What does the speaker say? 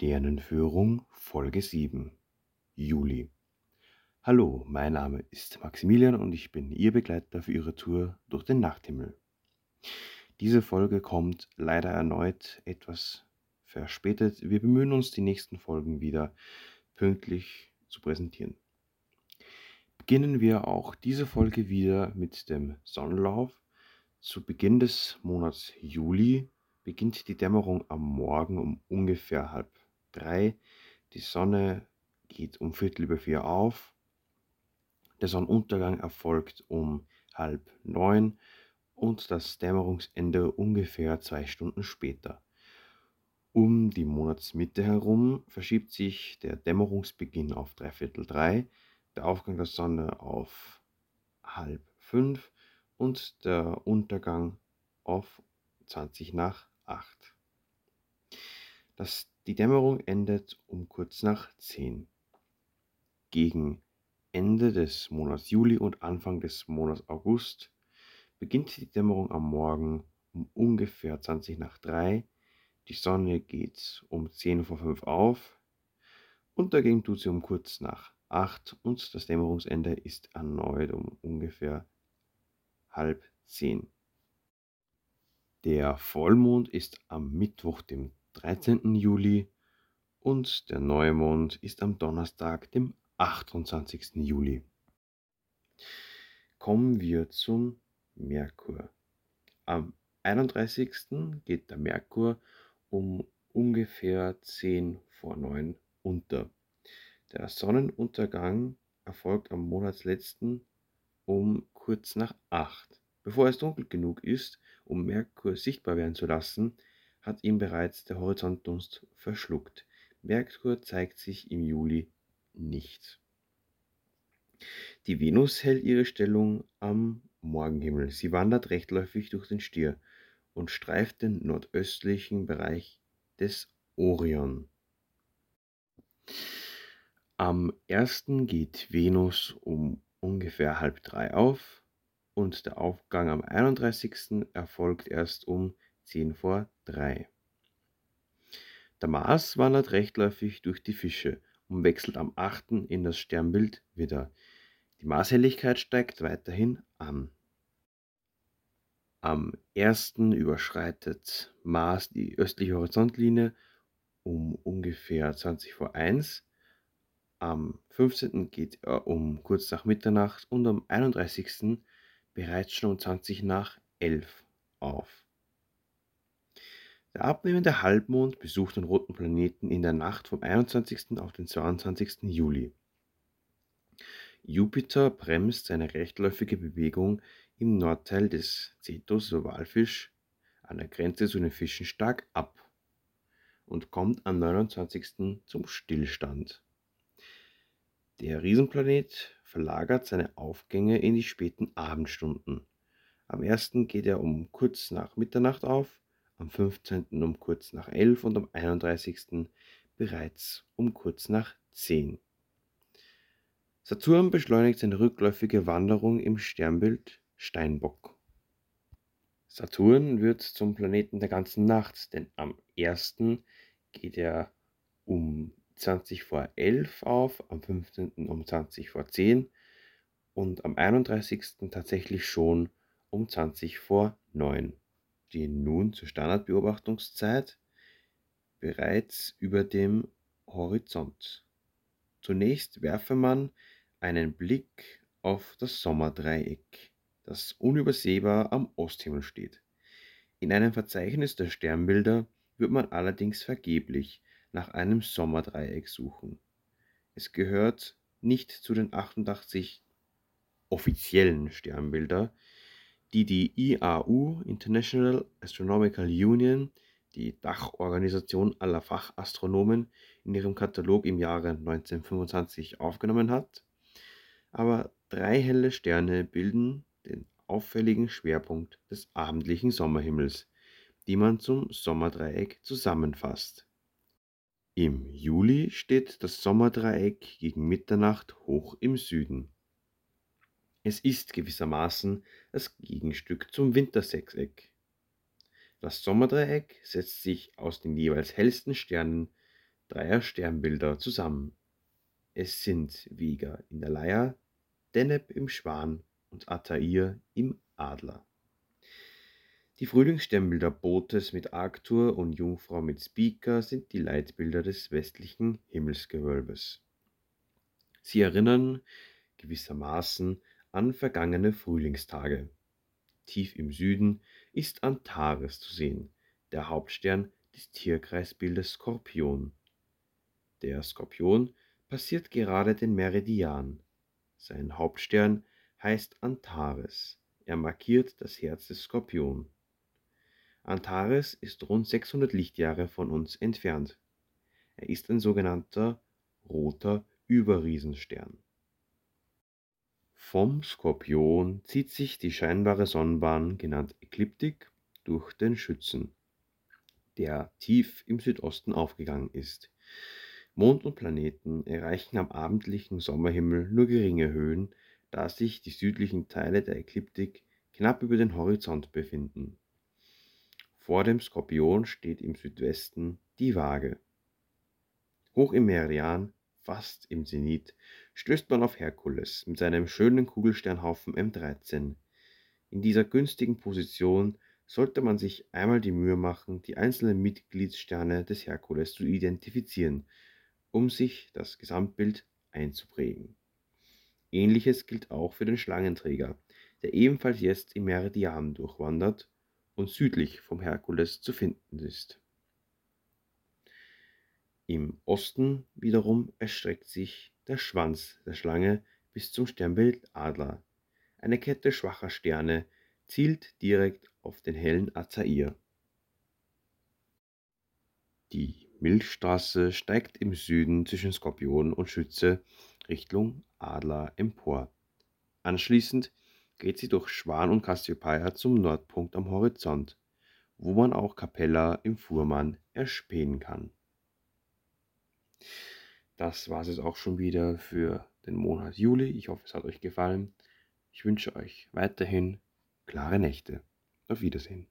Sternenführung Folge 7 Juli. Hallo, mein Name ist Maximilian und ich bin Ihr Begleiter für Ihre Tour durch den Nachthimmel. Diese Folge kommt leider erneut etwas verspätet. Wir bemühen uns, die nächsten Folgen wieder pünktlich zu präsentieren. Beginnen wir auch diese Folge wieder mit dem Sonnenlauf. Zu Beginn des Monats Juli beginnt die Dämmerung am Morgen um ungefähr halb drei. Die Sonne geht um Viertel über vier auf. Der Sonnenuntergang erfolgt um halb neun und das Dämmerungsende ungefähr zwei Stunden später. Um die Monatsmitte herum verschiebt sich der Dämmerungsbeginn auf dreiviertel drei, der Aufgang der Sonne auf halb fünf und der Untergang auf 20 nach 8. Das, die Dämmerung endet um kurz nach 10. Gegen Ende des Monats Juli und Anfang des Monats August beginnt die Dämmerung am Morgen um ungefähr 20 nach 3. Die Sonne geht um 10 vor 5 auf. und dagegen tut sie um kurz nach 8 und das Dämmerungsende ist erneut um ungefähr halb 10. Der Vollmond ist am Mittwoch, dem 13. Juli und der Neumond ist am Donnerstag, dem 28. Juli. Kommen wir zum Merkur. Am 31. geht der Merkur um ungefähr 10 vor 9 unter. Der Sonnenuntergang erfolgt am Monatsletzten um kurz nach 8. Bevor es dunkel genug ist, um Merkur sichtbar werden zu lassen, hat ihn bereits der Horizontdunst verschluckt. Merkur zeigt sich im Juli nicht. Die Venus hält ihre Stellung am Morgenhimmel. Sie wandert rechtläufig durch den Stier und streift den nordöstlichen Bereich des Orion. Am 1. geht Venus um ungefähr halb drei auf und der Aufgang am 31. erfolgt erst um 10 vor 3. Der Mars wandert rechtläufig durch die Fische und wechselt am 8. in das Sternbild Widder. Die Marshelligkeit steigt weiterhin an. Am 1. überschreitet Mars die östliche Horizontlinie um ungefähr 20 vor 1. Am 15. geht er um kurz nach Mitternacht und am 31. bereits schon um 20 nach 11 auf. Der abnehmende Halbmond besucht den roten Planeten in der Nacht vom 21. auf den 22. Juli. Jupiter bremst seine rechtläufige Bewegung im Nordteil des Cetus Walfisch an der Grenze zu den Fischen stark ab und kommt am 29. zum Stillstand. Der Riesenplanet verlagert seine Aufgänge in die späten Abendstunden. Am 1. geht er um kurz nach Mitternacht auf, am 15. um kurz nach 11 und am 31. bereits um kurz nach 10. Saturn beschleunigt seine rückläufige Wanderung im Sternbild Steinbock. Saturn wird zum Planeten der ganzen Nacht, denn am 1. geht er um 20 vor 11 auf, am 15. um 20 vor 10 und am 31. tatsächlich schon um 20 vor 9, die nun zur Standardbeobachtungszeit bereits über dem Horizont. Zunächst werfe man einen Blick auf das Sommerdreieck, das unübersehbar am Osthimmel steht. In einem Verzeichnis der Sternbilder wird man allerdings vergeblich nach einem Sommerdreieck suchen. Es gehört nicht zu den 88 offiziellen Sternbilder, die die IAU International Astronomical Union, die Dachorganisation aller Fachastronomen, in ihrem Katalog im Jahre 1925 aufgenommen hat aber drei helle Sterne bilden den auffälligen Schwerpunkt des abendlichen Sommerhimmels, die man zum Sommerdreieck zusammenfasst. Im Juli steht das Sommerdreieck gegen Mitternacht hoch im Süden. Es ist gewissermaßen das Gegenstück zum Wintersechseck. Das Sommerdreieck setzt sich aus den jeweils hellsten Sternen dreier Sternbilder zusammen. Es sind Vega in der Leier, Deneb im Schwan und Altair im Adler. Die Frühlingssternbilder Bootes mit Arctur und Jungfrau mit Speaker sind die Leitbilder des westlichen Himmelsgewölbes. Sie erinnern gewissermaßen an vergangene Frühlingstage. Tief im Süden ist Antares zu sehen, der Hauptstern des Tierkreisbildes Skorpion. Der Skorpion passiert gerade den Meridian. Sein Hauptstern heißt Antares. Er markiert das Herz des Skorpion. Antares ist rund 600 Lichtjahre von uns entfernt. Er ist ein sogenannter roter Überriesenstern. Vom Skorpion zieht sich die scheinbare Sonnenbahn, genannt Ekliptik, durch den Schützen, der tief im Südosten aufgegangen ist. Mond und Planeten erreichen am abendlichen Sommerhimmel nur geringe Höhen, da sich die südlichen Teile der Ekliptik knapp über den Horizont befinden. Vor dem Skorpion steht im Südwesten die Waage. Hoch im Meridian fast im Zenit, stößt man auf Herkules mit seinem schönen Kugelsternhaufen M13. In dieser günstigen Position sollte man sich einmal die Mühe machen, die einzelnen Mitgliedssterne des Herkules zu identifizieren, um sich das Gesamtbild einzuprägen. Ähnliches gilt auch für den Schlangenträger, der ebenfalls jetzt im Meridian durchwandert und südlich vom Herkules zu finden ist. Im Osten wiederum erstreckt sich der Schwanz der Schlange bis zum Sternbild Adler. Eine Kette schwacher Sterne zielt direkt auf den hellen Azair. Die Milchstraße steigt im Süden zwischen Skorpion und Schütze Richtung Adler empor. Anschließend geht sie durch Schwan und Cassiopeia zum Nordpunkt am Horizont, wo man auch Capella im Fuhrmann erspähen kann. Das war es jetzt auch schon wieder für den Monat Juli. Ich hoffe, es hat euch gefallen. Ich wünsche euch weiterhin klare Nächte. Auf Wiedersehen.